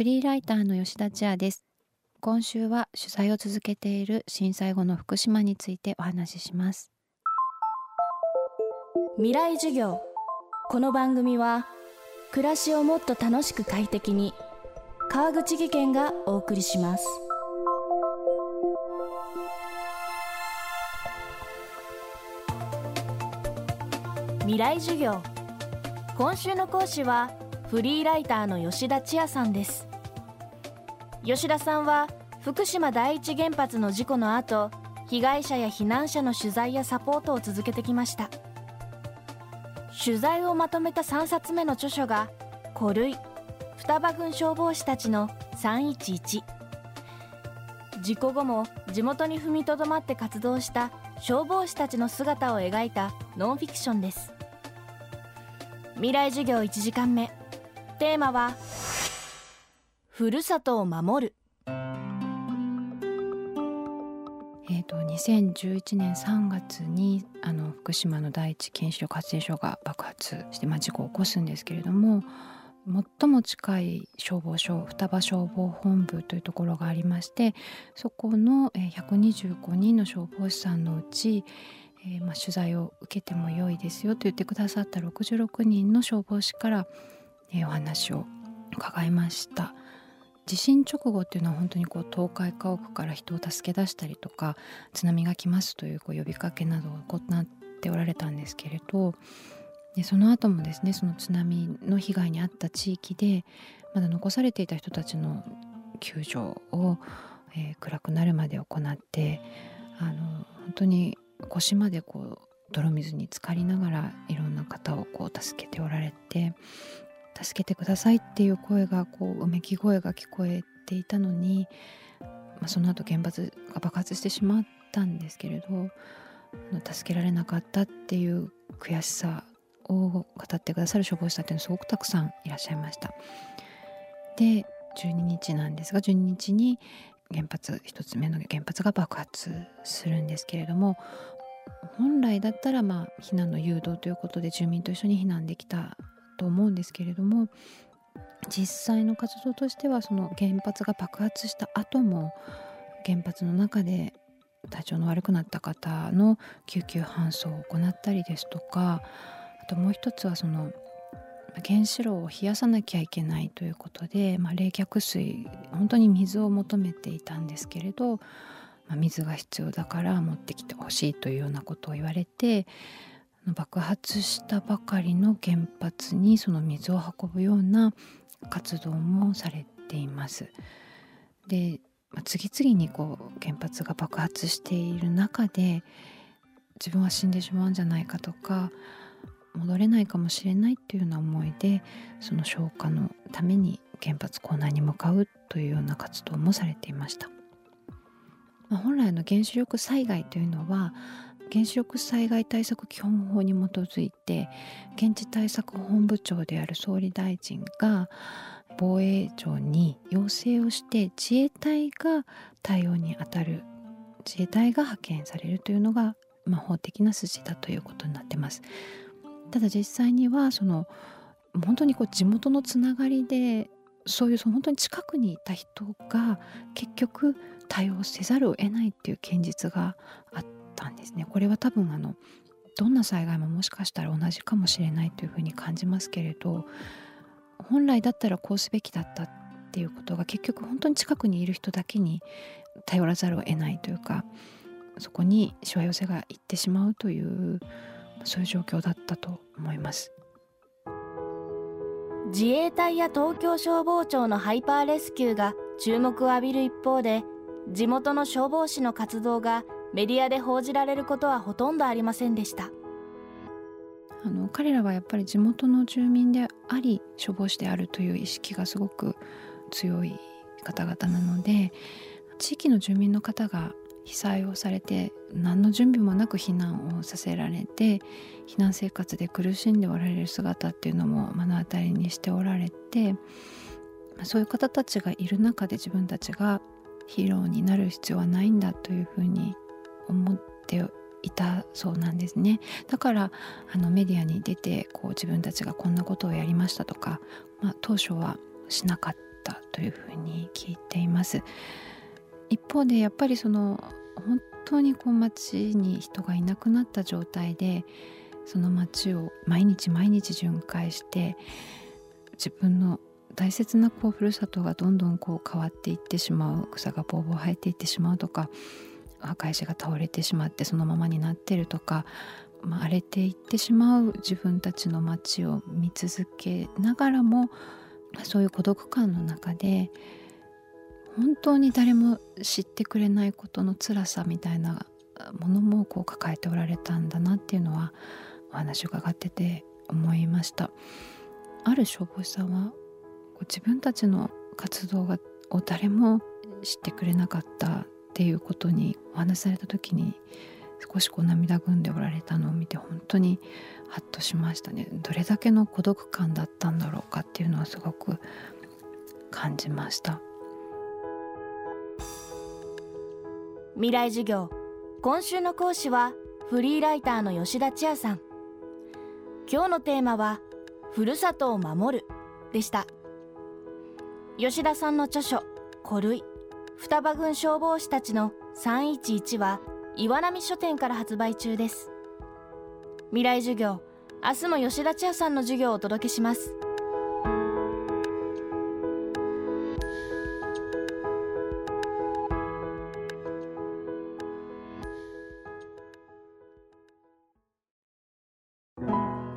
フリーライターの吉田千也です。今週は取材を続けている震災後の福島についてお話しします。未来授業。この番組は暮らしをもっと楽しく快適に川口義賢がお送りします。未来授業。今週の講師はフリーライターの吉田千也さんです。吉田さんは福島第一原発の事故の後被害者や避難者の取材やサポートを続けてきました。取材をまとめた3冊目の著書が「古類双葉郡消防士たちの311」事故後も地元に踏みとどまって活動した消防士たちの姿を描いたノンフィクションです。未来授業1時間目。テーマはふるさとを守るえーと、2011年3月にあの福島の第一原子力発電所が爆発して、まあ、事故を起こすんですけれども最も近い消防署双葉消防本部というところがありましてそこの125人の消防士さんのうち、えー、まあ、取材を受けても良いですよと言ってくださった66人の消防士から、えー、お話を伺いました。地震直後っていうのは本当にこう倒壊家屋から人を助け出したりとか津波が来ますというこう呼びかけなどを行っておられたんですけれどでその後もですねその津波の被害に遭った地域でまだ残されていた人たちの救助を、えー、暗くなるまで行ってあの本当に腰までこう泥水に浸かりながらいろんな方をこう助けておられて助けてくださいっていう声がこううめき声が聞こえていたのに、まあ、その後原発が爆発してしまったんですけれど助けられなかったっていう悔しさを語ってくださる消防士さんっていうのはすごくたくさんいらっしゃいました。で12日なんですが12日に原発1つ目の原発が爆発するんですけれども本来だったらまあ避難の誘導ということで住民と一緒に避難できたと思うんですけれども実際の活動としてはその原発が爆発した後も原発の中で体調の悪くなった方の救急搬送を行ったりですとかあともう一つはその原子炉を冷やさなきゃいけないということで、まあ、冷却水本当に水を求めていたんですけれど、まあ、水が必要だから持ってきてほしいというようなことを言われて爆発したばかりの原発にその水を運ぶような活動もされています。で次々にこう原発が爆発している中で自分は死んでしまうんじゃないかとか戻れないかもしれないっていうような思いでその消火のために原発構内に向かうというような活動もされていました。まあ、本来の原子力災害というのは原子力災害対策基本法に基づいて現地対策本部長である総理大臣が防衛庁に要請をして自衛隊が対応に当たる自衛隊が派遣されるというのが、まあ、法的な筋だということになってます。ただ実際にはその本当にこう地元のつながりでそういうその本当に近くにいた人が結局対応せざるを得ないっていう現実があったんですね。これは多分あのどんな災害ももしかしたら同じかもしれないというふうに感じますけれど本来だったらこうすべきだったっていうことが結局本当に近くにいる人だけに頼らざるを得ないというかそこにしわ寄せがいってしまうというそういう状況だったと思います自衛隊や東京消防庁のハイパーレスキューが注目を浴びる一方で地元の消防士の活動がメディアで報じられることはほとんどありませんでした。あの彼らはやっぱり地元の住民であり消防士であるという意識がすごく強い方々なので地域の住民の方が被災をされて何の準備もなく避難をさせられて避難生活で苦しんでおられる姿っていうのも目の当たりにしておられてそういう方たちがいる中で自分たちがヒーローになる必要はないんだというふうに思っていたそうなんですね。だからあのメディアに出てこう自分たちがこんなことをやりましたとか、まあ、当初はしなかったというふうに聞いています。一方でやっぱりその本当にこう街に人がいなくなった状態でその街を毎日毎日巡回して自分の大切なこうふるさとがどんどんこう変わっていってしまう草がぼうぼう生えていってしまうとか墓石が倒れてしまってそのままになってるとか、まあ、荒れていってしまう自分たちの街を見続けながらもまそういう孤独感の中で本当に誰も知ってくれないことの辛さみたいなものもこう抱えておられたんだなっていうのはお話を伺ってて思いました。ある消防士さんは自分たちの活動がを誰も知ってくれなかったっていうことにお話しされた時に少しこう涙ぐんでおられたのを見て本当にハッとしましたね。どれだけの孤独感だったんだろうかっていうのはすごく感じました。未来授業今週の講師はフリーライターの吉田千也さん。今日のテーマはふるさとを守るでした。吉田さんの著書古類双葉郡消防士たちの311は岩波書店から発売中です。未来授業明日も吉田千也さんの授業をお届けします。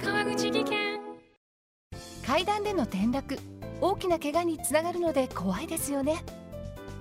川口技研。階段での転落大きな怪我につながるので怖いですよね